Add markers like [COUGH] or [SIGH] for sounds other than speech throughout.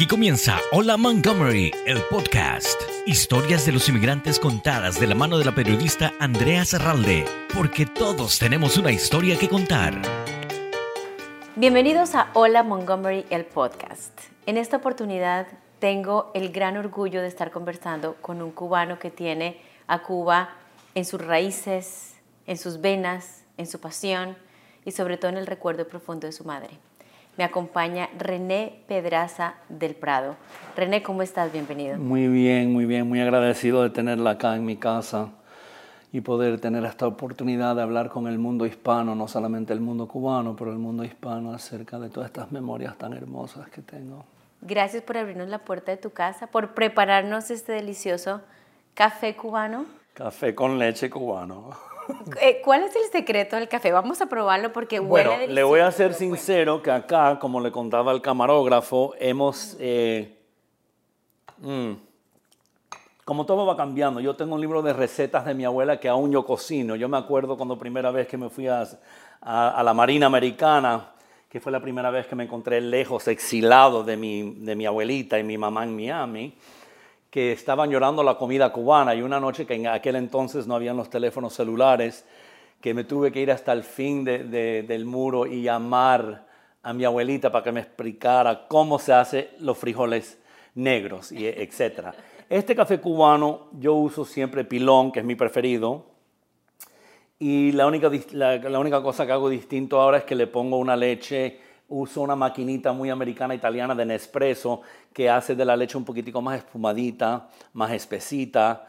Aquí comienza Hola Montgomery, el podcast. Historias de los inmigrantes contadas de la mano de la periodista Andrea Serralde, porque todos tenemos una historia que contar. Bienvenidos a Hola Montgomery, el podcast. En esta oportunidad tengo el gran orgullo de estar conversando con un cubano que tiene a Cuba en sus raíces, en sus venas, en su pasión y sobre todo en el recuerdo profundo de su madre me acompaña René Pedraza del Prado. René, ¿cómo estás? Bienvenido. Muy bien, muy bien, muy agradecido de tenerla acá en mi casa y poder tener esta oportunidad de hablar con el mundo hispano, no solamente el mundo cubano, pero el mundo hispano acerca de todas estas memorias tan hermosas que tengo. Gracias por abrirnos la puerta de tu casa, por prepararnos este delicioso café cubano. Café con leche cubano. [LAUGHS] Eh, ¿Cuál es el secreto del café? Vamos a probarlo porque huele Bueno, le voy a ser sincero que acá, como le contaba el camarógrafo, hemos... Eh, mm, como todo va cambiando, yo tengo un libro de recetas de mi abuela que aún yo cocino. Yo me acuerdo cuando primera vez que me fui a, a, la Marina Americana, que fue la primera vez que me encontré lejos, exilado de mi, de mi abuelita y mi mamá en Miami que estaban llorando la comida cubana y una noche que en aquel entonces no habían los teléfonos celulares, que me tuve que ir hasta el fin del muro y llamar a mi abuelita para que me explicara cómo se hace los frijoles negros y etcétera. Este café cubano yo uso siempre pilón, que es mi preferido, y la única, la única cosa que hago distinto ahora es que le pongo una leche uso una maquinita muy americana italiana de Nespresso que hace de la leche un poquitico más espumadita, más espesita,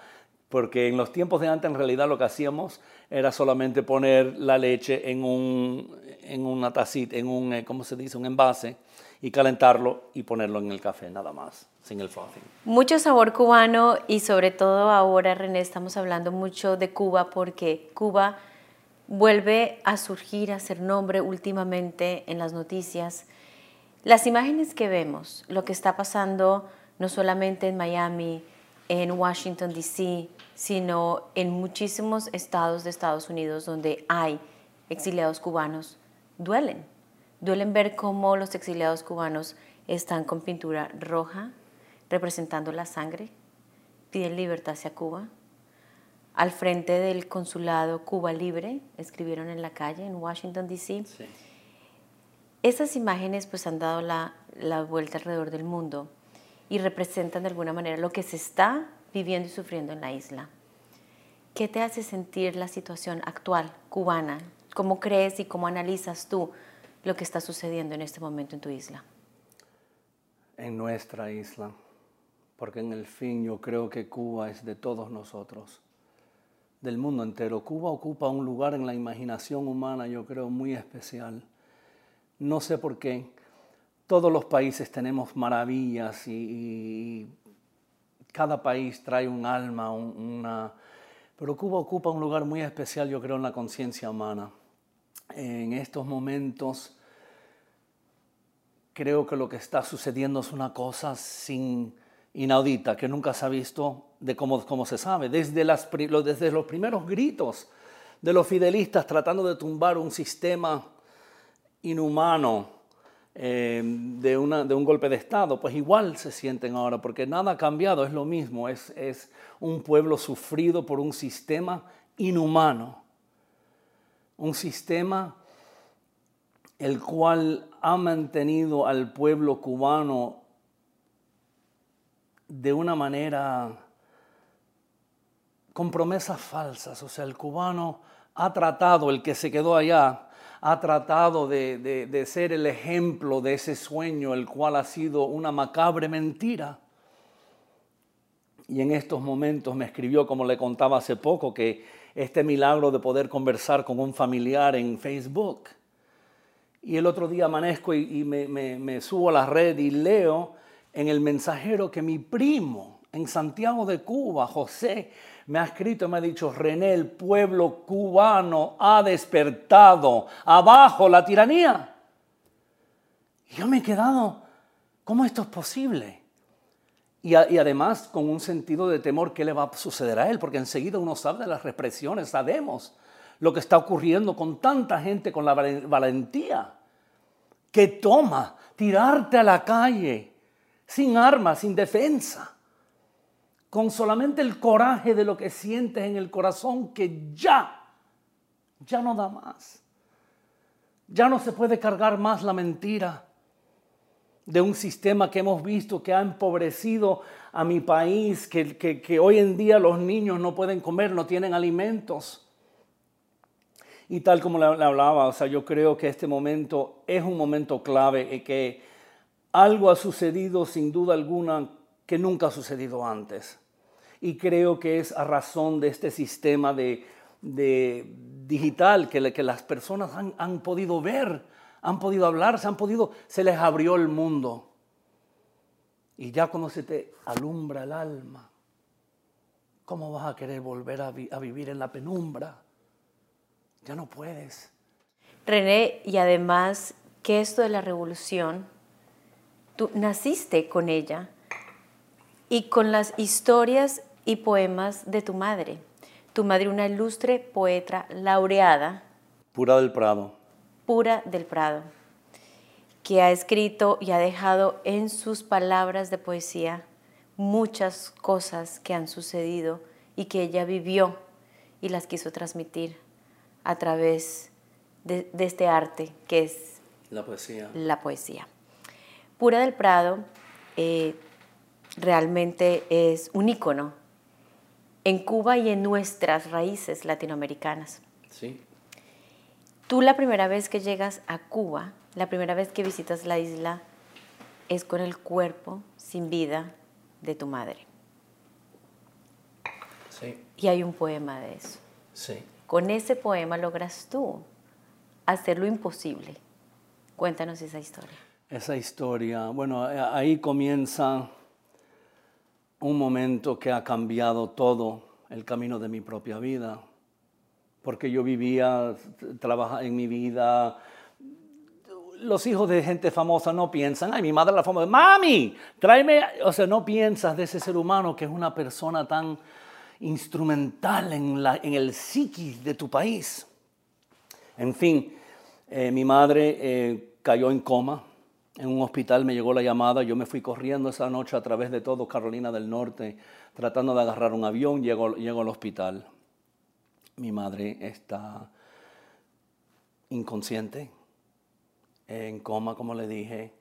porque en los tiempos de antes en realidad lo que hacíamos era solamente poner la leche en un en una tacita, en un eh, ¿cómo se dice? un envase y calentarlo y ponerlo en el café nada más, sin el frothing. Mucho sabor cubano y sobre todo ahora René estamos hablando mucho de Cuba porque Cuba vuelve a surgir, a ser nombre últimamente en las noticias. Las imágenes que vemos, lo que está pasando no solamente en Miami, en Washington, D.C., sino en muchísimos estados de Estados Unidos donde hay exiliados cubanos, duelen. Duelen ver cómo los exiliados cubanos están con pintura roja, representando la sangre, piden libertad hacia Cuba al frente del consulado Cuba Libre, escribieron en la calle en Washington, D.C. Esas imágenes pues han dado la, la, vuelta alrededor del mundo y representan de alguna manera lo que se está viviendo y sufriendo en la isla. ¿Qué te hace sentir la situación actual cubana? ¿Cómo crees y cómo analizas tú lo que está sucediendo en este momento en tu isla? En nuestra isla, porque en el fin yo creo que Cuba es de todos nosotros del mundo entero. Cuba ocupa un lugar en la imaginación humana, yo creo, muy especial. No sé por qué. Todos los países tenemos maravillas y, cada país trae un alma, una... Pero Cuba ocupa un lugar muy especial, yo creo, en la conciencia humana. En estos momentos creo que lo que está sucediendo es una cosa sin inaudita que nunca se ha visto de cómo, cómo se sabe, desde, desde los primeros gritos de los fidelistas tratando de tumbar un sistema inhumano eh, de, de, un golpe de Estado, pues igual se sienten ahora, porque nada ha cambiado, es lo mismo, es, es un pueblo sufrido por un sistema inhumano, un sistema el cual ha mantenido al pueblo cubano de una manera con promesas falsas. O sea, el cubano ha tratado, el que se quedó allá, ha tratado de, ser el ejemplo de ese sueño, el cual ha sido una macabre mentira. Y en estos momentos me escribió, como le contaba hace poco, que este milagro de poder conversar con un familiar en Facebook. Y el otro día amanezco y, me, me subo a la red y leo en el mensajero que mi primo en Santiago de Cuba, José, me ha escrito y me ha dicho, René, el pueblo cubano ha despertado, abajo la tiranía. Y yo me he quedado, ¿cómo esto es posible? Y, además con un sentido de temor, ¿qué le va a suceder a él? Porque enseguida uno sabe de las represiones, sabemos lo que está ocurriendo con tanta gente con la valentía que toma tirarte a la calle sin armas, sin defensa, con solamente el coraje de lo que sientes en el corazón que ya, ya no da más. Ya no se puede cargar más la mentira de un sistema que hemos visto que ha empobrecido a mi país, que, hoy en día los niños no pueden comer, no tienen alimentos. Y tal como le, hablaba, o sea, yo creo que este momento es un momento clave que algo ha sucedido sin duda alguna que nunca ha sucedido antes. Y creo que es a razón de este sistema de, digital que, que las personas han, han podido ver, han podido hablar, se han podido, se les abrió el mundo. Y ya cuando se te alumbra el alma, ¿cómo vas a querer volver a, a vivir en la penumbra? Ya no puedes. René, y además que esto de la revolución, tú naciste con ella y con las historias y poemas de tu madre. Tu madre, una ilustre poeta laureada. Pura del Prado. Pura del Prado que ha escrito y ha dejado en sus palabras de poesía muchas cosas que han sucedido y que ella vivió y las quiso transmitir a través de, este arte que es la poesía. La poesía. Pura del Prado eh, realmente es un ícono en Cuba y en nuestras raíces latinoamericanas. Sí. Tú la primera vez que llegas a Cuba, la primera vez que visitas la isla es con el cuerpo sin vida de tu madre. Sí. Y hay un poema de eso. Sí. Con ese poema logras tú hacer lo imposible. Cuéntanos esa historia. Esa historia, bueno, ahí comienza un momento que ha cambiado todo el camino de mi propia vida, porque yo vivía, trabajaba en mi vida, los hijos de gente famosa no piensan, ay, mi madre la famosa, mami, tráeme, o sea, no piensas de ese ser humano que es una persona tan instrumental en, la, en el psiquis de tu país. En fin, eh, mi madre eh, cayó en coma, en un hospital me llegó la llamada, yo me fui corriendo esa noche a través de todo Carolina del Norte, tratando de agarrar un avión, llego, llego al hospital. Mi madre está inconsciente, en coma, como le dije.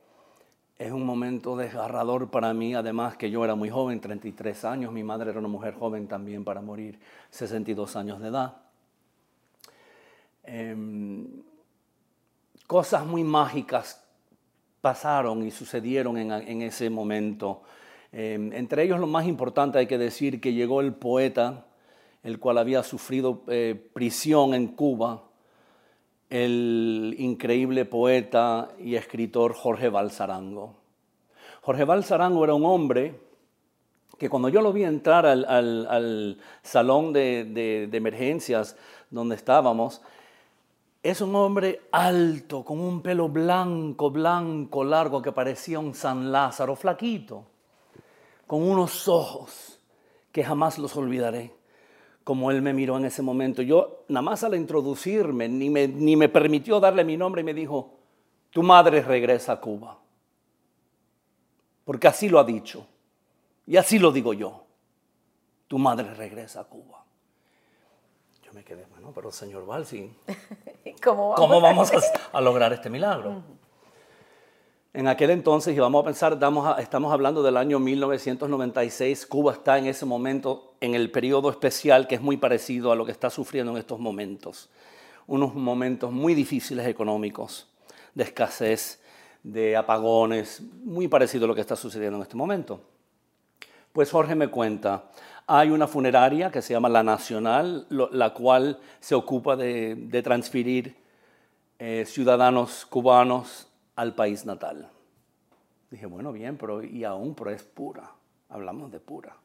Es un momento desgarrador para mí, además que yo era muy joven, 33 años, mi madre era una mujer joven también para morir, 62 años de edad. Em, cosas muy mágicas pasaron y sucedieron en, ese momento. Em, entre ellos lo más importante hay que decir que llegó el poeta, el cual había sufrido eh, prisión en Cuba, el increíble poeta y escritor Jorge Balsarango. Jorge Balsarango era un hombre que cuando yo lo vi entrar al, salón de, emergencias donde estábamos, es un hombre alto, con un pelo blanco, blanco, largo, que parecía un San Lázaro, flaquito, con unos ojos que jamás los olvidaré como él me miró en ese momento. Yo, nada más al introducirme, ni me, permitió darle mi nombre y me dijo, tu madre regresa a Cuba. Porque así lo ha dicho. Y así lo digo yo. Tu madre regresa a Cuba. Yo me quedé, bueno, pero señor Balsing, [LAUGHS] ¿cómo vamos, a, lograr este milagro? En aquel entonces, y vamos a pensar, estamos hablando del año 1996, Cuba está en ese momento en el periodo especial que es muy parecido a lo que está sufriendo en estos momentos. Unos momentos muy difíciles económicos, de escasez, de apagones, muy parecido a lo que está sucediendo en este momento. Pues Jorge me cuenta, hay una funeraria que se llama La Nacional, la cual se ocupa de, transferir eh, ciudadanos cubanos al país natal. Dije, bueno, bien, pero y aún, pero es pura. Hablamos de pura.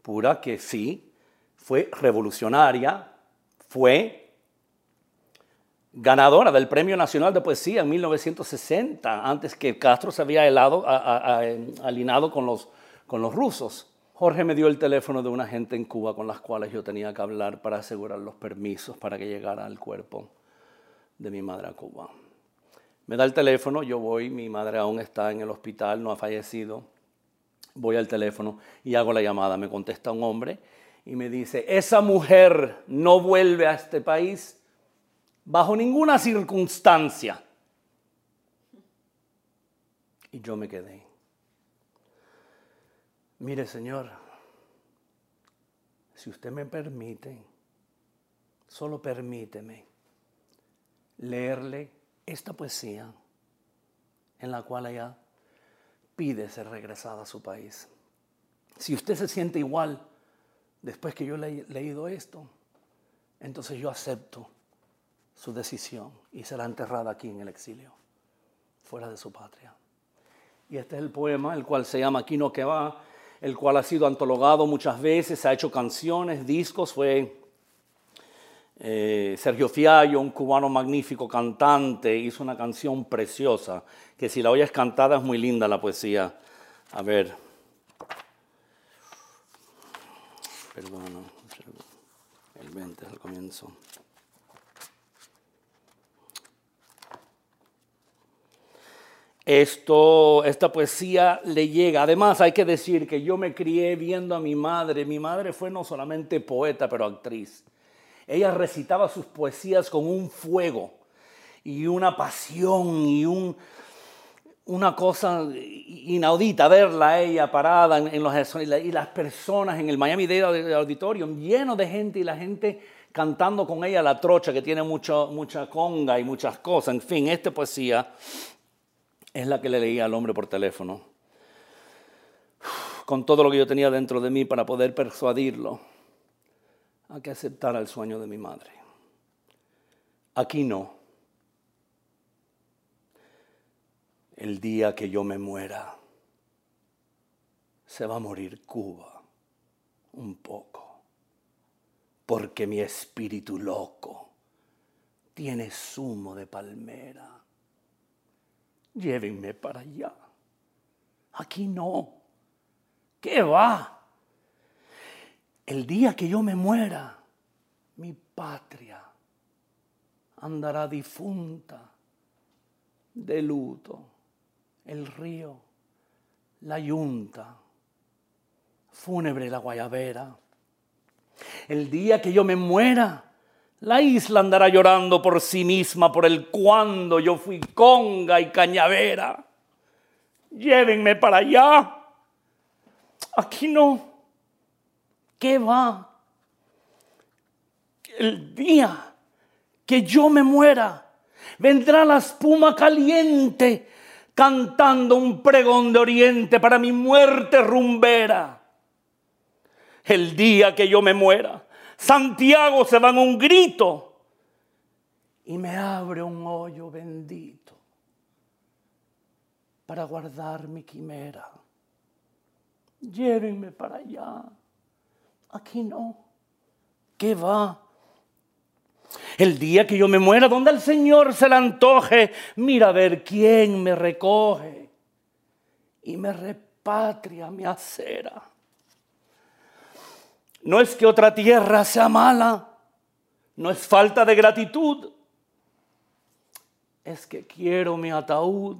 Pura que sí, fue revolucionaria, fue ganadora del Premio Nacional de Poesía en 1960, antes que Castro se había helado, alinado con los, con los rusos. Jorge me dio el teléfono de una gente en Cuba con las cuales yo tenía que hablar para asegurar los permisos para que llegara al cuerpo de mi madre a Cuba Me da el teléfono, yo voy, mi madre aún está en el hospital, no ha fallecido. Voy al teléfono y hago la llamada. Me contesta un hombre y me dice, esa mujer no vuelve a este país bajo ninguna circunstancia. Y yo me quedé. Mire, Señor, si usted me permite, solo permíteme leerle esta poesía en la cual ella pide ser regresada a su país. Si usted se siente igual después que yo le he leído esto, entonces yo acepto su decisión y será enterrada aquí en el exilio, fuera de su patria. Y este es el poema, el cual se llama Aquí no que va, el cual ha sido antologado muchas veces, ha hecho canciones, discos, fue eh, Sergio Fiallo, un cubano magnífico cantante, hizo una canción preciosa, que si la oyes cantada es muy linda la poesía. A ver. Perdón, el 20 al comienzo. Esto, esta poesía le llega. Además, hay que decir que yo me crié viendo a mi madre. Mi madre fue no solamente poeta, pero actriz. Ella recitaba sus poesías con un fuego y una pasión y un, una cosa inaudita verla ella parada en, los y las personas en el Miami Dade Auditorium lleno de gente y la gente cantando con ella la trocha que tiene mucho, mucha conga y muchas cosas. En fin, esta poesía es la que le leía al hombre por teléfono, con todo lo que yo tenía dentro de mí para poder persuadirlo a que aceptara el sueño de mi madre. Aquí no. El día que yo me muera, se va a morir Cuba un poco, porque mi espíritu loco tiene zumo de palmera llévenme para allá. Aquí no. ¿Qué va? El día que yo me muera, mi patria andará difunta de luto. El río, la yunta, fúnebre la guayabera. El día que yo me muera, la isla andará llorando por sí misma por el cuando yo fui conga y cañavera. Llévenme para allá. Aquí no. ¿Qué va? El día que yo me muera, vendrá la espuma caliente cantando un pregón de oriente para mi muerte rumbera. El día que yo me muera, Santiago se va en un grito y me abre un hoyo bendito para guardar mi quimera. Llévenme para allá. Aquí no. ¿Qué va? El día que yo me muera, donde el Señor se le antoje, mira a ver quién me recoge y me repatria mi acera. No es que otra tierra sea mala, no es falta de gratitud, es que quiero mi ataúd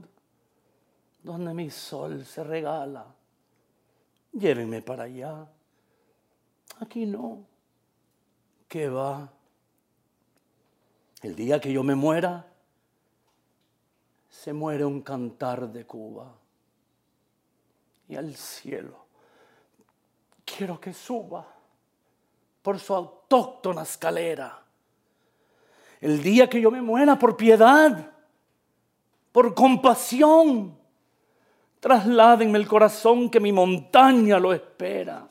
donde mi sol se regala. Llévenme para allá. Aquí no. ¿Qué va? El día que yo me muera, se muere un cantar de Cuba. Y al cielo quiero que suba por su autóctona escalera. El día que yo me muera por piedad, por compasión, trasládenme el corazón que mi montaña lo espera.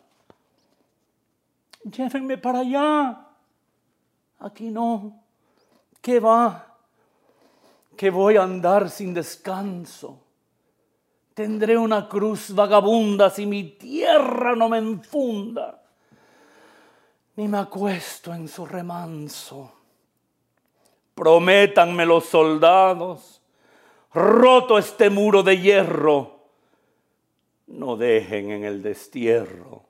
Llévenme para allá. Aquí no. ¿Qué va? Que voy a andar sin descanso. Tendré una cruz vagabunda si mi tierra no me enfunda ni me acuesto en su remanso. Prométanme los soldados, roto este muro de hierro, no dejen en el destierro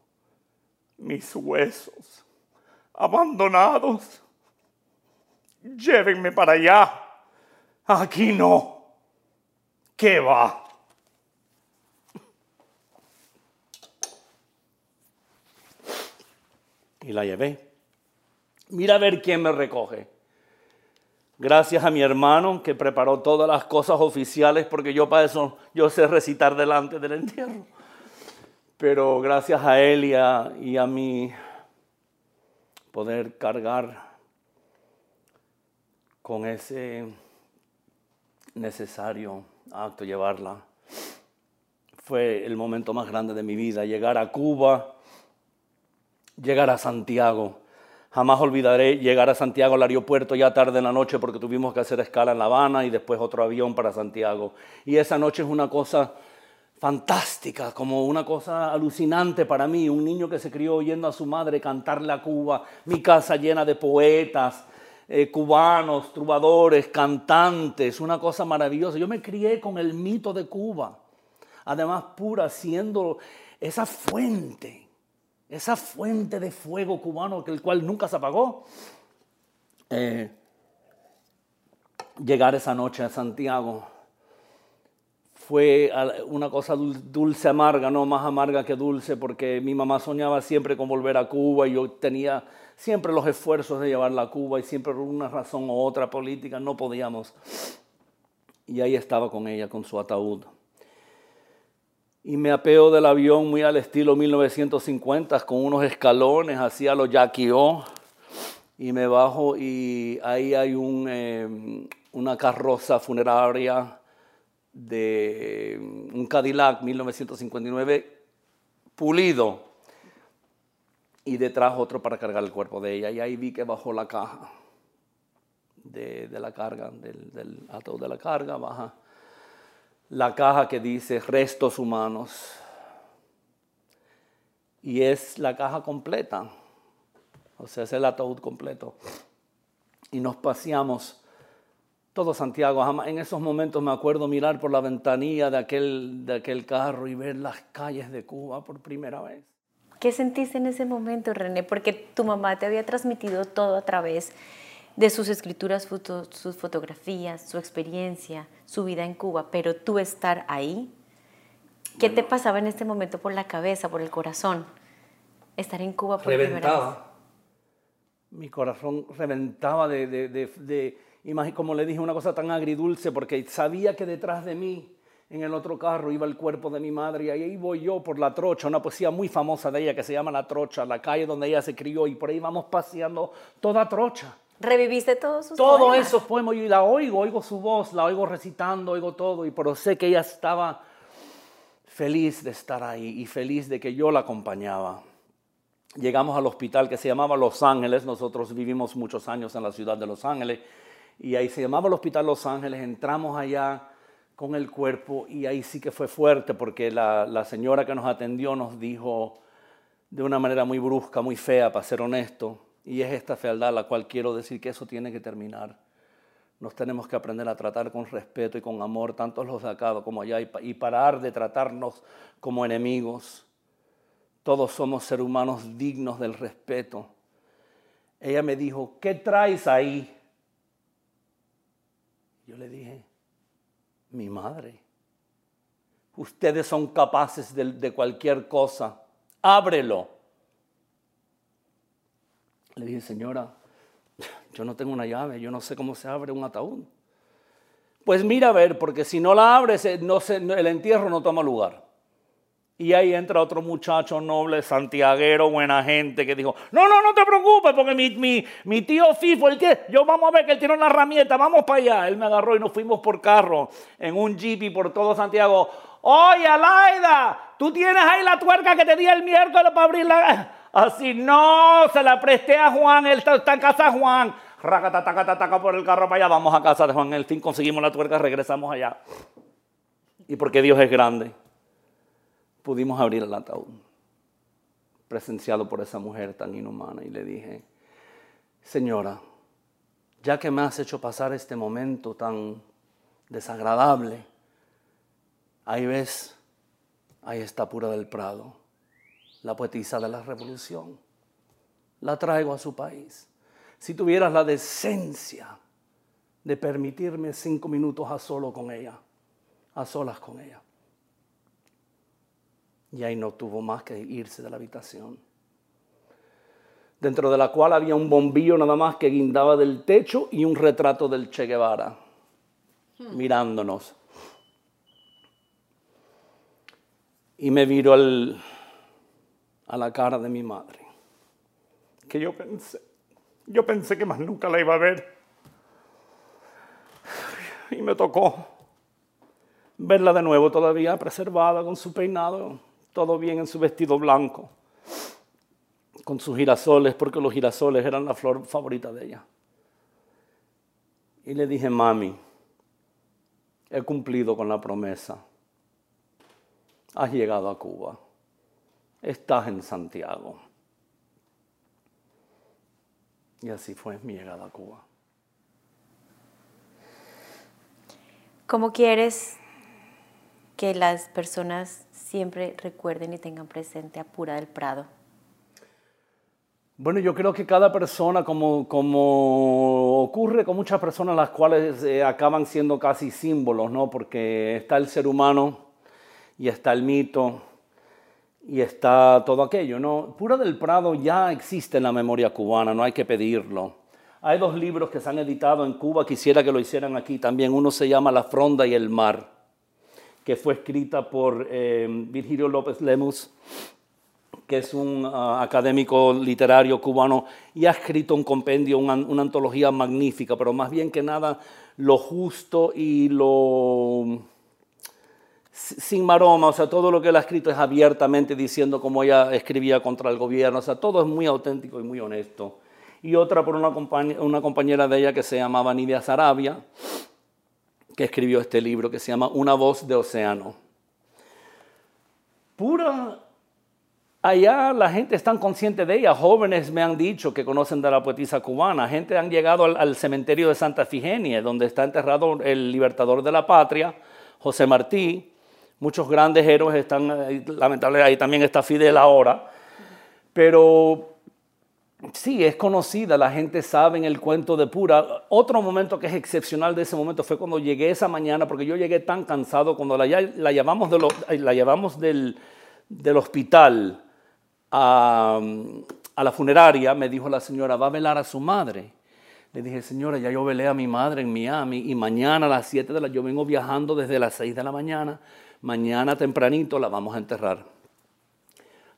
mis huesos abandonados. Llévenme para allá. Aquí no. ¿Qué va? Y la llevé. Mira a ver quién me recoge. Gracias a mi hermano que preparó todas las cosas oficiales porque yo para eso yo sé recitar delante del entierro. Pero gracias a él y a, y a mí poder cargar con ese necesario acto, llevarla. Fue el momento más grande de mi vida, llegar a Cuba, llegar a Santiago Jamás olvidaré llegar a Santiago al aeropuerto ya tarde en la noche porque tuvimos que hacer escala en La Habana y después otro avión para Santiago. Y esa noche es una cosa fantástica, como una cosa alucinante para mí, un niño que se crió oyendo a su madre cantarle a Cuba, mi casa llena de poetas, eh, cubanos, trovadores, cantantes, una cosa maravillosa. Yo me crié con el mito de Cuba, además pura, siendo esa fuente esa fuente de fuego cubano, que el cual nunca se apagó. Eh, llegar esa noche a Santiago fue una cosa dulce amarga, no más amarga que dulce, porque mi mamá soñaba siempre con volver a Cuba y yo tenía siempre los esfuerzos de llevarla a Cuba y siempre por una razón u otra política no podíamos. Y ahí estaba con ella, con su ataúd y me apeo del avión muy al estilo 1950 con unos escalones así a los O. y me bajo y ahí hay un, eh, una carroza funeraria de un Cadillac 1959 pulido y detrás otro para cargar el cuerpo de ella y ahí vi que bajó la caja de, la carga, del, del de la carga, baja la caja que dice restos humanos. Y es la caja completa. O sea, es el ataúd completo. Y nos paseamos todo Santiago. En esos momentos me acuerdo mirar por la ventanilla de aquel, de aquel carro y ver las calles de Cuba por primera vez. ¿Qué sentiste en ese momento, René? Porque tu mamá te había transmitido todo a través de sus escrituras, sus fotografías, su experiencia, su vida en Cuba, pero tú estar ahí, ¿qué te pasaba en este momento por la cabeza, por el corazón? Estar en Cuba por reventaba. Primera Mi corazón reventaba de, de, de, como le dije, una cosa tan agridulce, porque sabía que detrás de mí, en el otro carro, iba el cuerpo de mi madre, y ahí voy yo por La Trocha, una poesía muy famosa de ella que se llama La Trocha, la calle donde ella se crió, y por ahí vamos paseando toda Trocha. ¿Reviviste todos sus Todo eso poemas, y la oigo, oigo su voz, la oigo recitando, oigo todo, y pero sé que ella estaba feliz de estar ahí y feliz de que yo la acompañaba. Llegamos al hospital que se llamaba Los Ángeles, nosotros vivimos muchos años en la ciudad de Los Ángeles, y ahí se llamaba el hospital Los Ángeles, entramos allá con el cuerpo y ahí sí que fue fuerte porque la, la señora que nos atendió nos dijo de una manera muy brusca, muy fea, para ser honesto, y es esta fealdad la cual quiero decir que eso tiene que terminar. Nos tenemos que aprender a tratar con respeto y con amor, tanto los de acá como allá, y parar de tratarnos como enemigos. Todos somos seres humanos dignos del respeto. Ella me dijo, ¿qué traes ahí? Yo le dije, mi madre. Ustedes son capaces de, de cualquier cosa. Ábrelo. Le dije, señora, yo no tengo una llave, yo no sé cómo se abre un ataúd. Pues mira a ver, porque si no la abres, eh, el entierro no toma lugar. Y ahí entra otro muchacho noble, santiaguero, buena gente, que dijo, no, no, no te preocupes, porque mi, mi, mi tío Fifo, el que, yo vamos a ver que él tiene una herramienta, vamos para allá. Él me agarró y nos fuimos por carro, en un jeep y por todo Santiago. Oye, Alaida, tú tienes ahí la tuerca que te di el miércoles para abrir la... Así, no, se la presté a Juan, él está, en casa Juan. taca por el carro para allá, vamos a casa de Juan. En el fin conseguimos la tuerca, regresamos allá. Y porque Dios es grande, pudimos abrir el ataúd, presenciado por esa mujer tan inhumana. Y le dije, señora, ya que me has hecho pasar este momento tan desagradable, ahí ves, ahí está Pura del Prado la poetisa de la revolución. La traigo a su país. Si tuvieras la decencia de permitirme cinco minutos a solo con ella, a solas con ella. Y ahí no tuvo más que irse de la habitación, dentro de la cual había un bombillo nada más que guindaba del techo y un retrato del Che Guevara, mirándonos. Y me viró a la cara de mi madre, que yo pensé, yo pensé que más nunca la iba a ver. Y me tocó verla de nuevo todavía preservada con su peinado, todo bien en su vestido blanco, con sus girasoles, porque los girasoles eran la flor favorita de ella. Y le dije, mami, he cumplido con la promesa. Has llegado a Cuba. Estás en Santiago. Y así fue mi llegada a Cuba. ¿Cómo quieres que las personas siempre recuerden y tengan presente a Pura del Prado? Bueno, yo creo que cada persona, como, como ocurre con muchas personas, las cuales eh, acaban siendo casi símbolos, ¿no? Porque está el ser humano y está el mito y está todo aquello, ¿no? Pura del Prado ya existe en la memoria cubana, no hay que pedirlo. Hay dos libros que se han editado en Cuba, quisiera que lo hicieran aquí también. Uno se llama La Fronda y el Mar que fue escrita por eh, Virgilio López Lemus, que es un ah, académico literario cubano y ha escrito un compendio, una, antología magnífica, pero más bien que nada lo justo y lo sin maroma, o sea, todo lo que él ha escrito es abiertamente diciendo cómo ella escribía contra el gobierno, o sea, todo es muy auténtico y muy honesto. Y otra por una, compañera de ella que se llamaba Nidia Sarabia, que escribió este libro que se llama Una voz de océano. Pura, allá la gente está consciente de ella, jóvenes me han dicho que conocen de la poetisa cubana, gente han llegado al, cementerio de Santa Figenia, donde está enterrado el libertador de la patria, José Martí, muchos grandes héroes están, lamentablemente ahí también está Fidel ahora, pero Sí, es conocida, la gente sabe en el cuento de Pura. Otro momento que es excepcional de ese momento fue cuando llegué esa mañana, porque yo llegué tan cansado, cuando la, llevamos, la llevamos del, hospital a, a, la funeraria, me dijo la señora, va a velar a su madre. Le dije, señora, ya yo velé a mi madre en Miami y mañana a las 7 de la, yo vengo viajando desde las 6 de la mañana, mañana tempranito la vamos a enterrar.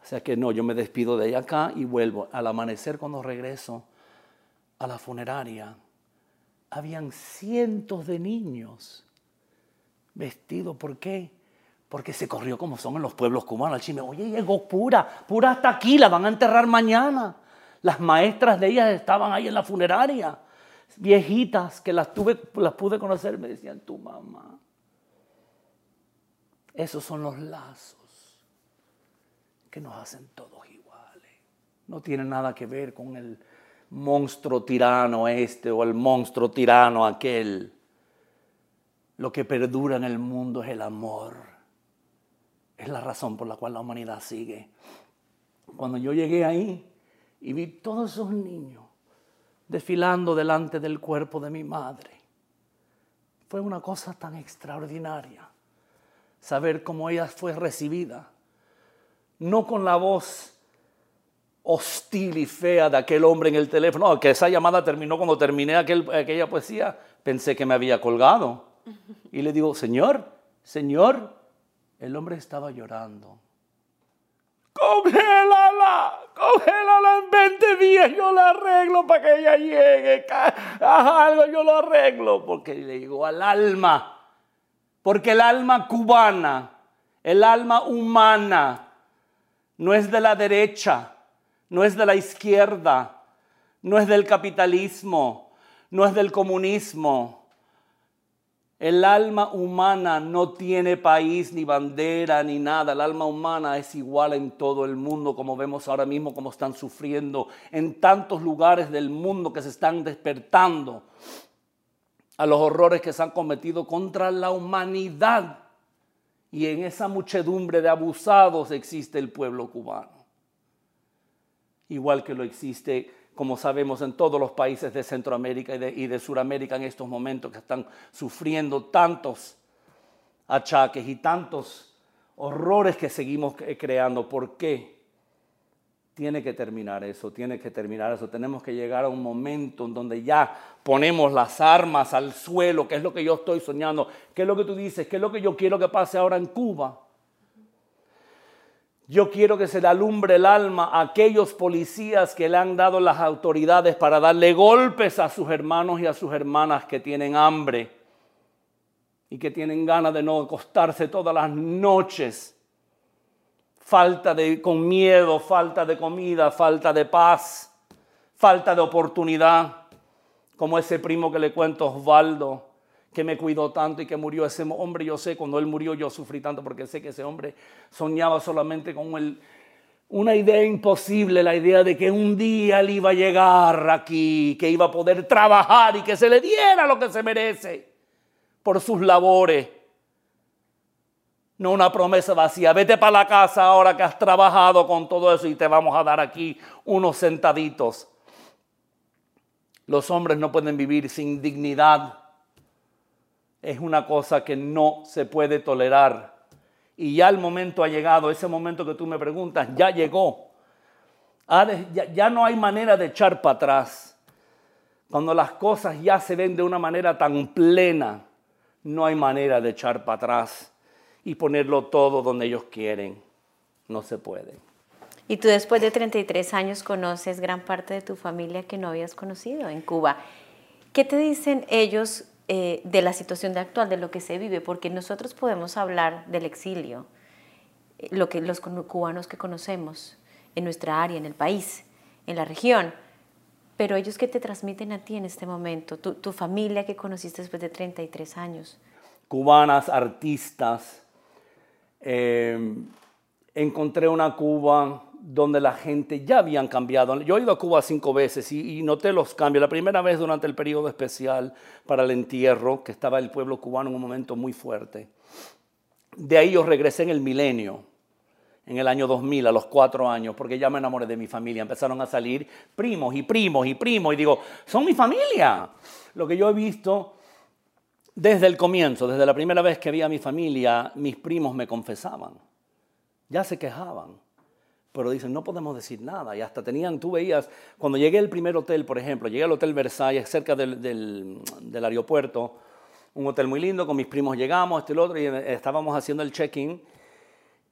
O sea que no, yo me despido de ella acá y vuelvo. Al amanecer cuando regreso a la funeraria, habían cientos de niños vestidos. ¿Por qué? Porque se corrió como son en los pueblos cubanos. El chisme, oye, llegó pura, pura hasta aquí, la van a enterrar mañana. Las maestras de ellas estaban ahí en la funeraria, viejitas que las, tuve, las pude conocer, me decían, tu mamá. Esos son los lazos que nos hacen todos iguales. No tiene nada que ver con el monstruo tirano este o el monstruo tirano aquel. Lo que perdura en el mundo es el amor. Es la razón por la cual la humanidad sigue. Cuando yo llegué ahí y vi todos esos niños desfilando delante del cuerpo de mi madre, fue una cosa tan extraordinaria saber cómo ella fue recibida no con la voz hostil y fea de aquel hombre en el teléfono, no, que esa llamada terminó cuando terminé aquella poesía, pensé que me había colgado. Y le digo, Señor, Señor, el hombre estaba llorando. Congélala, congélala en 20 días, yo la arreglo para que ella llegue. Algo, yo lo arreglo. Porque le digo al alma, porque el alma cubana, el alma humana, no es de la derecha, no es de la izquierda, no es del capitalismo, no es del comunismo. El alma humana no tiene país, ni bandera, ni nada. El alma humana es igual en todo el mundo, como vemos ahora mismo, como están sufriendo en tantos lugares del mundo que se están despertando a los horrores que se han cometido contra la humanidad. Y en esa muchedumbre de abusados existe el pueblo cubano. Igual que lo existe, como sabemos, en todos los países de Centroamérica y de, Sudamérica en estos momentos que están sufriendo tantos achaques y tantos horrores que seguimos creando. ¿Por qué? Tiene que terminar eso, tiene que terminar eso. Tenemos que llegar a un momento en donde ya ponemos las armas al suelo, que es lo que yo estoy soñando, qué es lo que tú dices, qué es lo que yo quiero que pase ahora en Cuba. Yo quiero que se le alumbre el alma a aquellos policías que le han dado las autoridades para darle golpes a sus hermanos y a sus hermanas que tienen hambre y que tienen ganas de no acostarse todas las noches. Falta de con miedo, falta de comida, falta de paz, falta de oportunidad, como ese primo que le cuento Osvaldo que me cuidó tanto y que murió ese hombre. Yo sé, cuando él murió yo sufrí tanto porque sé que ese hombre soñaba solamente con el, una idea imposible, la idea de que un día él iba a llegar aquí, que iba a poder trabajar y que se le diera lo que se merece por sus labores. No una promesa vacía. Vete para la casa ahora que has trabajado con todo eso y te vamos a dar aquí unos sentaditos. Los hombres no pueden vivir sin dignidad es una cosa que no se puede tolerar. Y ya el momento ha llegado, ese momento que tú me preguntas, ya llegó. Ya, no hay manera de echar para atrás. Cuando las cosas ya se ven de una manera tan plena, no hay manera de echar para atrás y ponerlo todo donde ellos quieren. No se puede. Y tú después de 33 años conoces gran parte de tu familia que no habías conocido en Cuba. ¿Qué te dicen ellos eh, de la situación actual, de lo que se vive, porque nosotros podemos hablar del exilio, eh, lo que los cubanos que conocemos en nuestra área, en el país, en la región, pero ellos que te transmiten a ti en este momento, tu, familia que conociste después de 33 años. Cubanas, artistas. Eh, encontré una Cuba donde la gente ya habían cambiado. Yo he ido a Cuba cinco veces y, noté los cambios. La primera vez durante el periodo especial para el entierro, que estaba el pueblo cubano en un momento muy fuerte. De ahí yo regresé en el milenio, en el año 2000, a los cuatro años, porque ya me enamoré de mi familia. Empezaron a salir primos y primos y primos y digo, son mi familia. Lo que yo he visto desde el comienzo, desde la primera vez que vi a mi familia, mis primos me confesaban, ya se quejaban pero dicen, no podemos decir nada. Y hasta tenían, tú veías, cuando llegué al primer hotel, por ejemplo, llegué al Hotel Versailles, cerca del, del, aeropuerto, un hotel muy lindo, con mis primos llegamos, este y el otro, y estábamos haciendo el check-in.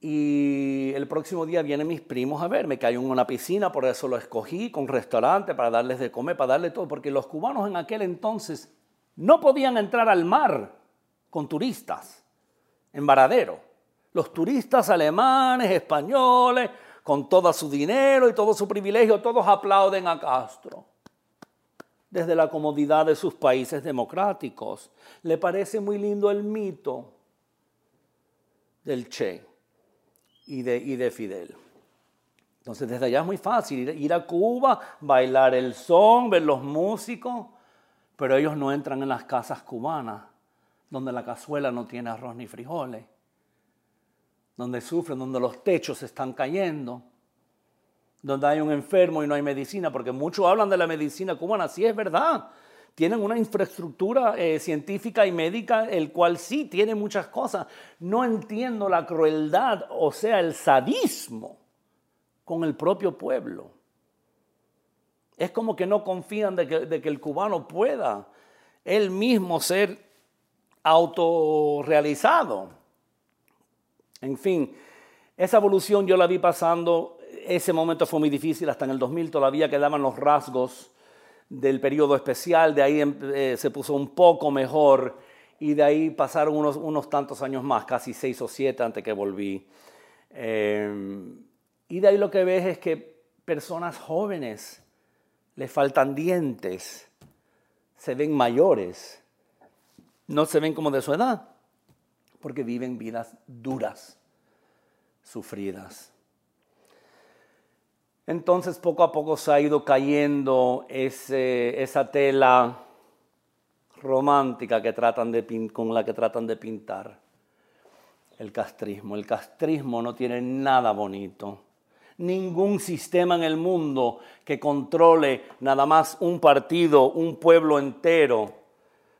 Y el próximo día vienen mis primos a verme, que hay una piscina, por eso lo escogí, con restaurante, para darles de comer, para darle todo, porque los cubanos en aquel entonces no podían entrar al mar con turistas, en Varadero. Los turistas alemanes, españoles, con todo su dinero y todo su privilegio, todos aplauden a Castro. Desde la comodidad de sus países democráticos. Le parece muy lindo el mito del Che y de, Fidel. Entonces desde allá es muy fácil ir, a Cuba, bailar el son, ver los músicos, pero ellos no entran en las casas cubanas, donde la cazuela no tiene arroz ni frijoles donde sufren, donde los techos están cayendo, donde hay un enfermo y no hay medicina, porque muchos hablan de la medicina cubana, sí es verdad. Tienen una infraestructura eh, científica y médica, el cual sí tiene muchas cosas. No entiendo la crueldad, o sea, el sadismo con el propio pueblo. Es como que no confían de que, el cubano pueda él mismo ser autorrealizado. En fin, esa evolución yo la vi pasando, ese momento fue muy difícil, hasta en el 2000 todavía quedaban los rasgos del periodo especial, de ahí em, eh, se puso un poco mejor y de ahí pasaron unos, unos tantos años más, casi seis o siete antes que volví. Em, y de ahí lo que ves es que personas jóvenes les faltan dientes, se ven mayores, no se ven como de su edad porque viven vidas duras, sufridas. Entonces poco a poco se ha ido cayendo esa tela romántica que tratan de, con la que tratan de pintar el castrismo. El castrismo no tiene nada bonito. Ningún sistema en el mundo que controle nada más un partido, un pueblo entero,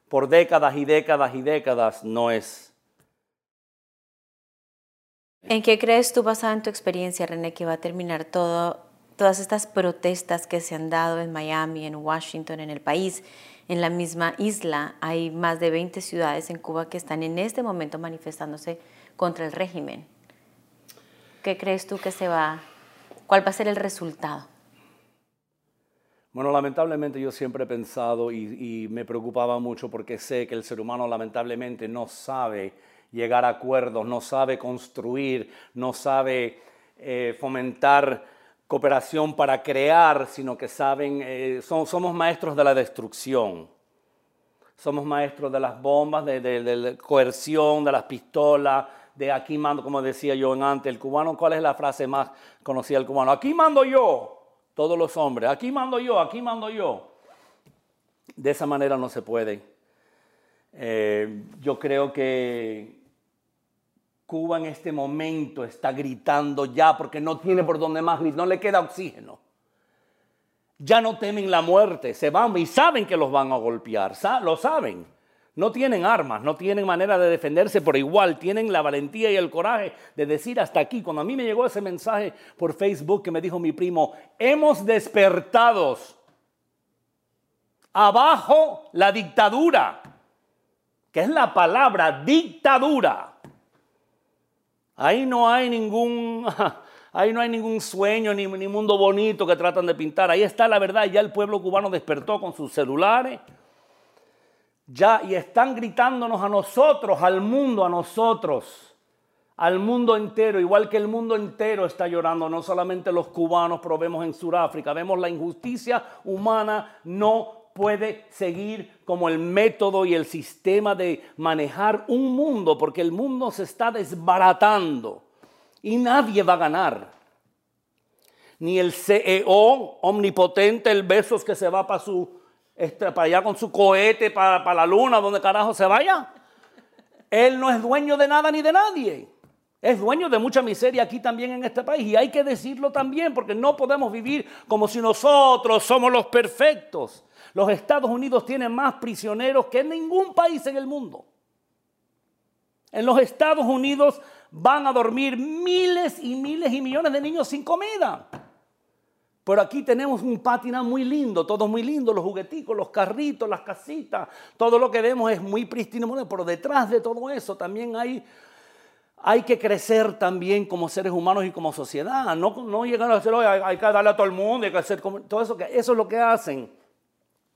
por décadas y décadas y décadas, no es ¿En qué crees tú, basado en tu experiencia, René, que va a terminar todo, todas estas protestas que se han dado en Miami, en Washington, en el país, en la misma isla? Hay más de 20 ciudades en Cuba que están en este momento manifestándose contra el régimen. ¿Qué crees tú que se va, cuál va a ser el resultado? Bueno, lamentablemente yo siempre he pensado y, me preocupaba mucho porque sé que el ser humano lamentablemente no sabe llegar a acuerdos, no sabe construir, no sabe eh, fomentar cooperación para crear, sino que saben, eh, somos maestros de la destrucción. Somos maestros de las bombas, de, de la coerción, de las pistolas, de aquí mando, como decía yo antes, el cubano, ¿cuál es la frase más conocida del cubano? Aquí mando yo todos los hombres, aquí mando yo, aquí mando yo. De esa manera no se puede. Eh, yo creo que Cuba en este momento está gritando ya porque no tiene por dónde más gritar, no le queda oxígeno. Ya no temen la muerte, se van y saben que los van a golpear, lo saben. No tienen armas, no tienen manera de defenderse por igual, tienen la valentía y el coraje de decir hasta aquí. Cuando a mí me llegó ese mensaje por Facebook que me dijo mi primo, hemos despertados. Abajo la dictadura, que es la palabra dictadura. Ahí no hay ningún, [LAUGHS] ahí no hay ningún sueño ni, ni mundo bonito que tratan de pintar. Ahí está la verdad. Ya el pueblo cubano despertó con sus celulares, ya y están gritándonos a nosotros, al mundo, a nosotros, al mundo entero, igual que el mundo entero está llorando, no solamente los cubanos, pero vemos en Sudáfrica, vemos la injusticia humana no puede seguir como el método y el sistema de manejar un mundo, porque el mundo se está desbaratando y nadie va a ganar. Ni el CEO omnipotente, el besos que se va para su este, para allá con su cohete, para, para la luna, donde carajo se vaya. Él no es dueño de nada ni de nadie. Es dueño de mucha miseria aquí también en este país. Y hay que decirlo también porque no podemos vivir como si nosotros somos los perfectos. Los Estados Unidos tienen más prisioneros que ningún país en el mundo. En los Estados Unidos van a dormir miles y miles y millones de niños sin comida. Pero aquí tenemos un patina muy lindo, todo muy lindo, los jugueticos, los carritos, las casitas, todo lo que vemos es muy pristino, pero detrás de todo eso también hay, hay que crecer también como seres humanos y como sociedad. No, no llegar a decir, hay, que darle a todo el mundo, hay que hacer todo eso, que eso es lo que hacen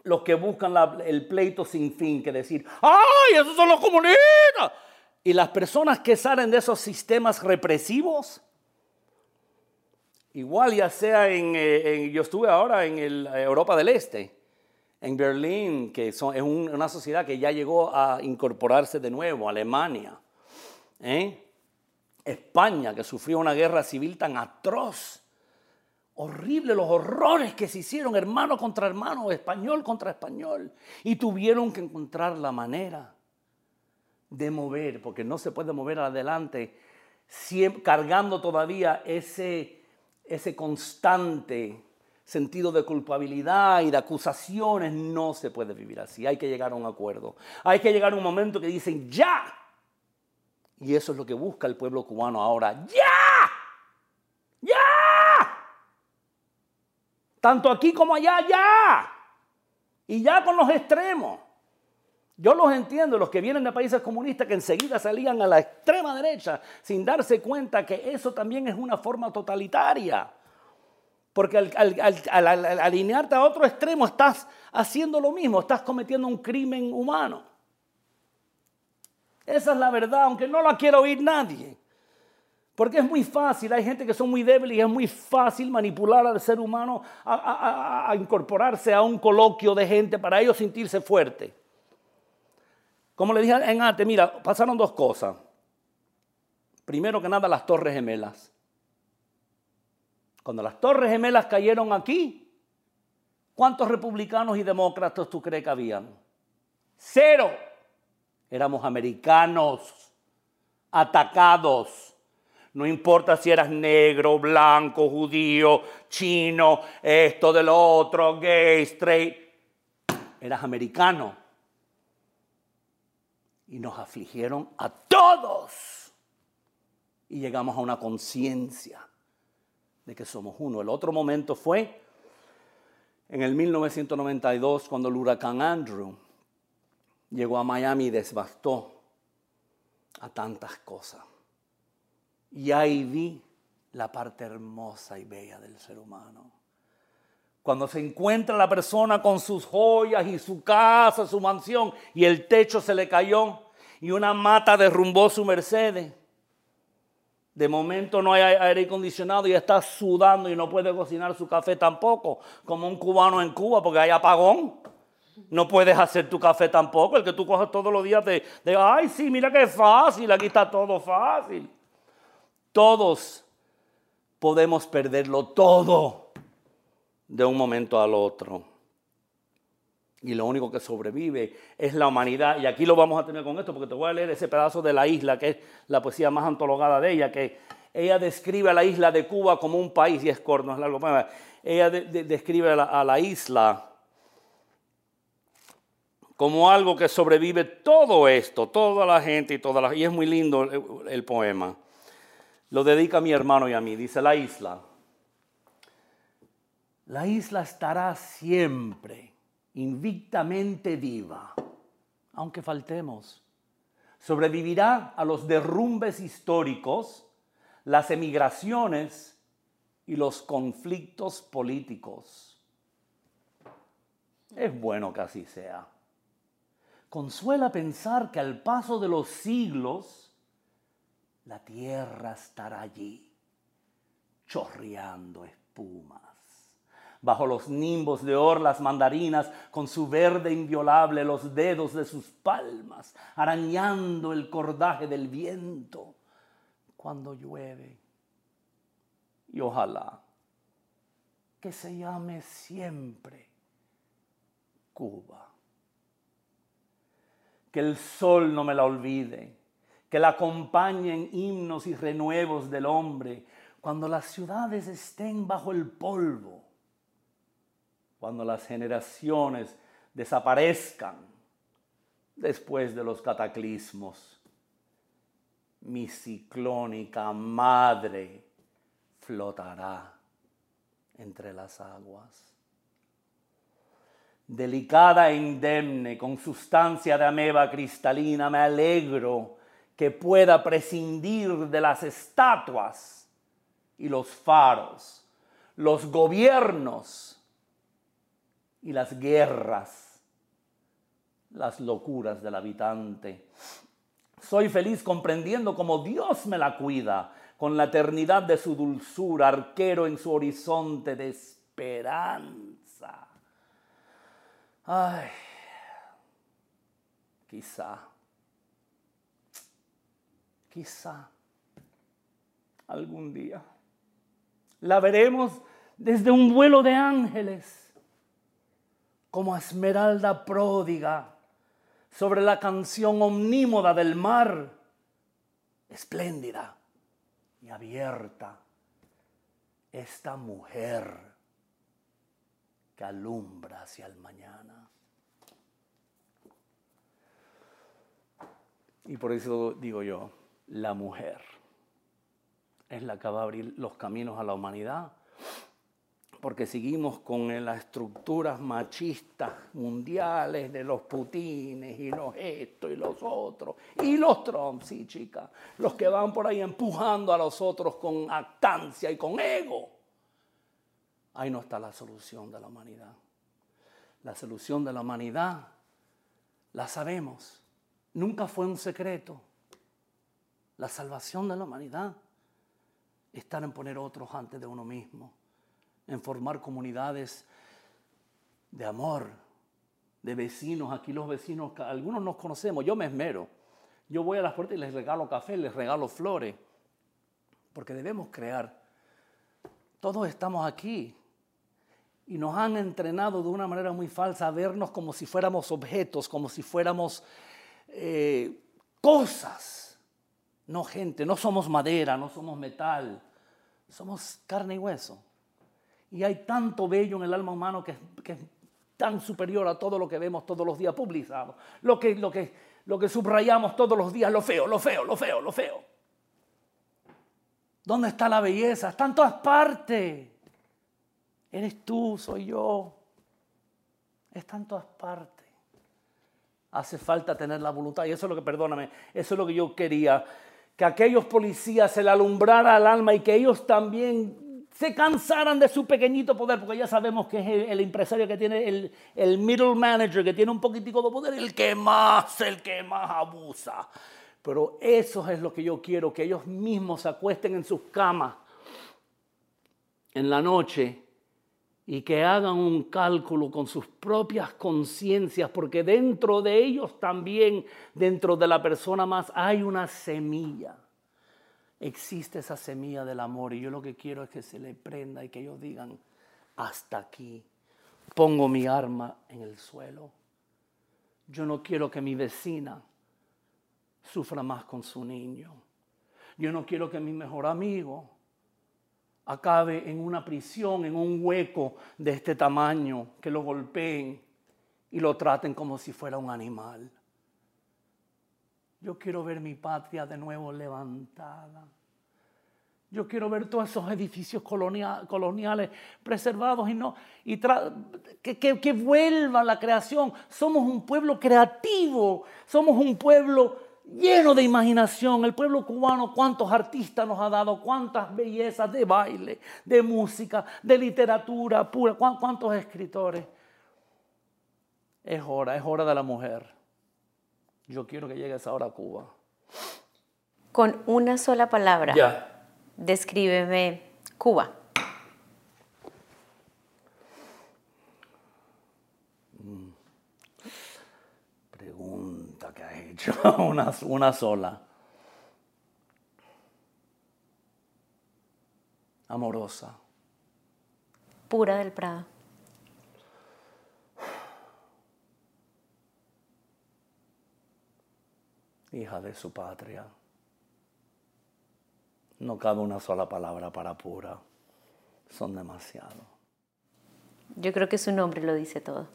los que buscan el pleito sin fin, que decir, ¡ay, esos son los comunistas! Y las personas que salen de esos sistemas represivos, Igual ya sea eh, en, yo estuve ahora en eh, Europa del Este, en Berlín, que es una sociedad que ya llegó a incorporarse de nuevo, Alemania, ¿eh? España, que sufrió una guerra civil tan atroz, horrible los horrores que se hicieron hermano contra hermano, español contra español, y tuvieron que encontrar la manera de mover, porque no se puede mover adelante cargando todavía ese ese constante sentido de culpabilidad y de acusaciones, no se puede vivir así. Hay que llegar a un acuerdo. Hay que llegar a un momento que dicen ya. Y eso es lo que busca el pueblo cubano ahora. ¡Ya! ¡Ya! Tanto aquí como allá, ya. Y ya con los extremos. Yo los entiendo, los que vienen de países comunistas que enseguida salían a la extrema derecha sin darse cuenta que eso también es una forma totalitaria. Porque al, alinearte a otro extremo estás haciendo lo mismo, estás cometiendo un crimen humano. Esa es la verdad, aunque no la quiera oír nadie. Porque es muy fácil, hay gente que son muy débiles y es muy fácil manipular al ser humano a, incorporarse a un coloquio de gente para ellos sentirse fuerte. Como le dije en antes, mira, pasaron dos cosas. Primero que nada, las torres gemelas. Cuando las torres gemelas cayeron aquí, ¿cuántos republicanos y demócratas tú crees que habían? Cero. Éramos americanos, atacados. No importa si eras negro, blanco, judío, chino, esto de lo otro, gay, straight. Eras americano y nos afligieron a todos. y llegamos a una conciencia de que somos uno. El otro momento fue en el 1992 cuando el huracán Andrew llegó a Miami y devastó a tantas cosas. Y ahí vi la parte hermosa y bella del ser humano. Cuando se encuentra la persona con sus joyas y su casa, su mansión, y el techo se le cayó y una mata derrumbó su Mercedes. De momento no hay aire acondicionado y está sudando y no puede cocinar su café tampoco, como un cubano en Cuba, porque hay apagón. No puedes hacer tu café tampoco, el que tú coges todos los días de, de ay, sí, mira qué fácil, aquí está todo fácil. Todos podemos perderlo todo de un momento al otro. Y lo único que sobrevive es la humanidad. Y aquí lo vamos a tener con esto, porque te voy a leer ese pedazo de la isla, que es la poesía más antologada de ella, que ella describe a la isla de Cuba como un país, y es corto, es largo. Ella describe a la, isla como algo que sobrevive todo esto, toda la gente y toda la... Y es muy lindo el poema. Lo dedica a mi hermano y a mí. Dice la isla. La isla estará siempre invictamente viva, aunque faltemos. Sobrevivirá a los derrumbes históricos, las emigraciones y los conflictos políticos. Es bueno que así sea. Consuela pensar que al paso de los siglos, la tierra estará allí, chorreando espuma bajo los nimbos de orlas mandarinas, con su verde inviolable los dedos de sus palmas, arañando el cordaje del viento cuando llueve. Y ojalá que se llame siempre Cuba. Que el sol no me la olvide, que la acompañen himnos y renuevos del hombre cuando las ciudades estén bajo el polvo cuando las generaciones desaparezcan después de los cataclismos. Mi ciclónica madre flotará entre las aguas. Delicada e indemne, con sustancia de ameba cristalina, me alegro que pueda prescindir de las estatuas y los faros, los gobiernos y las guerras, las locuras del habitante. Soy feliz comprendiendo cómo Dios me la cuida con la eternidad de su dulzura, arquero en su horizonte de esperanza. Ay, quizá, quizá algún día la veremos desde un vuelo de ángeles como esmeralda pródiga sobre la canción omnímoda del mar, espléndida y abierta, esta mujer que alumbra hacia el mañana. Y por eso digo yo, la mujer es la que va a abrir los caminos a la humanidad porque seguimos con las estructuras machistas mundiales de los putines y los estos y los otros, y los Trump, sí, chicas, los que van por ahí empujando a los otros con actancia y con ego. Ahí no está la solución de la humanidad. La solución de la humanidad la sabemos. Nunca fue un secreto. La salvación de la humanidad está en poner otros antes de uno mismo en formar comunidades de amor, de vecinos. Aquí los vecinos, algunos nos conocemos, yo me esmero. Yo voy a las puertas y les regalo café, les regalo flores, porque debemos crear. Todos estamos aquí y nos han entrenado de una manera muy falsa a vernos como si fuéramos objetos, como si fuéramos eh, cosas, no gente, no somos madera, no somos metal, somos carne y hueso. Y hay tanto bello en el alma humano que, es tan superior a todo lo que vemos todos los días publicado. Lo que, lo, que, lo que subrayamos todos los días, lo feo, lo feo, lo feo, lo feo. ¿Dónde está la belleza? Está en todas partes. Eres tú, soy yo. Está en todas partes. Hace falta tener la voluntad. Y eso es lo que, perdóname, eso es lo que yo quería. Que aquellos policías se le alumbrara al alma y que ellos también se cansaran de su pequeñito poder, porque ya sabemos que es el, empresario que tiene el, el, middle manager, que tiene un poquitico de poder, el que más, el que más abusa. Pero eso es lo que yo quiero, que ellos mismos se acuesten en sus camas en la noche y que hagan un cálculo con sus propias conciencias, porque dentro de ellos también, dentro de la persona más, hay una semilla. Existe esa semilla del amor y yo lo que quiero es que se le prenda y que ellos digan, hasta aquí, pongo mi arma en el suelo. Yo no quiero que mi vecina sufra más con su niño. Yo no quiero que mi mejor amigo acabe en una prisión, en un hueco de este tamaño, que lo golpeen y lo traten como si fuera un animal. Yo quiero ver mi patria de nuevo levantada. Yo quiero ver todos esos edificios coloniales preservados y, no, y que, que vuelva la creación. Somos un pueblo creativo, somos un pueblo lleno de imaginación. El pueblo cubano, cuántos artistas nos ha dado, cuántas bellezas de baile, de música, de literatura pura, cuántos escritores. Es hora, es hora de la mujer. Yo quiero que llegue esa hora a Cuba. Con una sola palabra. Ya. Descríbeme Cuba. que has hecho, [LAUGHS] una, una sola. Amorosa. Pura del Prado. Hija de su patria. No cabe una sola palabra para pura. Son demasiado. Yo creo que su nombre lo dice todo.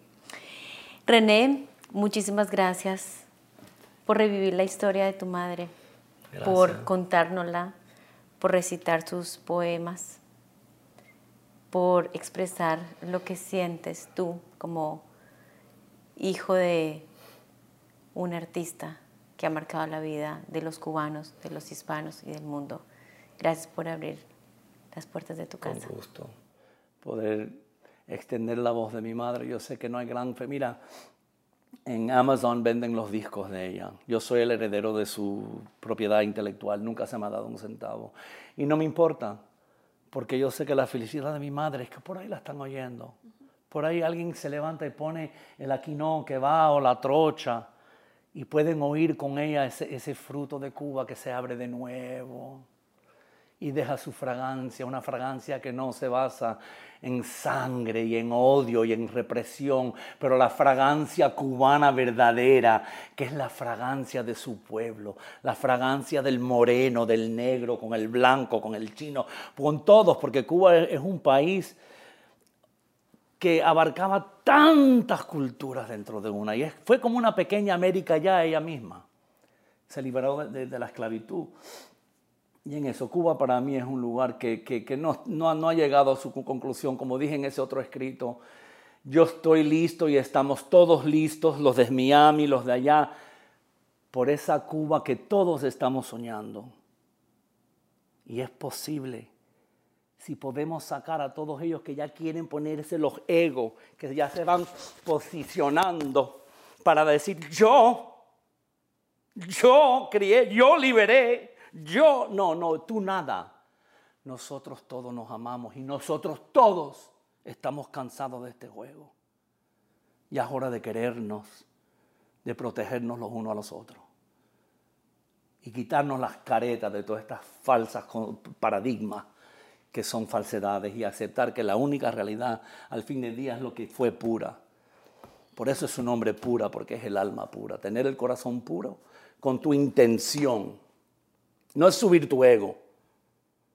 René, muchísimas gracias por revivir la historia de tu madre, por contárnosla, por recitar sus poemas, por expresar lo que sientes tú como hijo de un artista que ha marcado la vida de los cubanos, de los hispanos y del mundo. Gracias por abrir las puertas de tu casa. Con gusto. Poder extender la voz de mi madre. Yo sé que no hay gran fe. Mira, en Amazon venden los discos de ella. Yo soy el heredero de su propiedad intelectual, nunca se me ha dado un centavo. Y no me importa, porque yo sé que la felicidad de mi madre es que por ahí la están oyendo. Por ahí alguien se levanta y pone el aquinón que va o la trocha y pueden oír con ella ese, ese fruto de Cuba que se abre de nuevo y deja su fragancia, una fragancia que no se basa en sangre y en odio y en represión, pero la fragancia cubana verdadera, que es la fragancia de su pueblo, la fragancia del moreno, del negro, con el blanco, con el chino, con todos, porque Cuba es un país que abarcaba tantas culturas dentro de una, y fue como una pequeña América ya ella misma, se liberó de, la esclavitud. Y en eso, Cuba para mí es un lugar que, no, no, ha llegado a su conclusión, como dije en ese otro escrito. Yo estoy listo y estamos todos listos, los de Miami, los de allá, por esa Cuba que todos estamos soñando. Y es posible si podemos sacar a todos ellos que ya quieren ponerse los egos, que ya se van posicionando para decir, yo, yo crié, yo liberé, yo, no, no, tú nada. Nosotros todos nos amamos y nosotros todos estamos cansados de este juego. Ya es hora de querernos, de protegernos los unos a los otros. Y quitarnos las caretas de todas estas falsas paradigmas que son falsedades y aceptar que la única realidad al fin del día es lo que fue pura. Por eso es su nombre pura, porque es el alma pura. Tener el corazón puro con tu intención no es subir tu ego.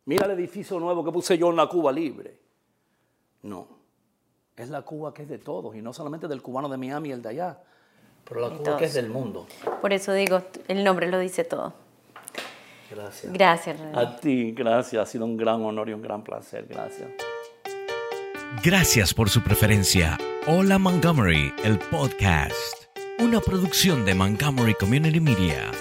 Mira el edificio nuevo que puse yo en la Cuba libre. No. Es la Cuba que es de todos y no solamente del cubano de Miami y el de allá, pero la Cuba que es del mundo. Por eso digo, el nombre lo dice todo. Gracias. Gracias, René. A ti, gracias. Ha sido un gran honor y un gran placer. Gracias. Gracias por su preferencia. Hola Montgomery, el podcast. Una producción de Montgomery Community Media.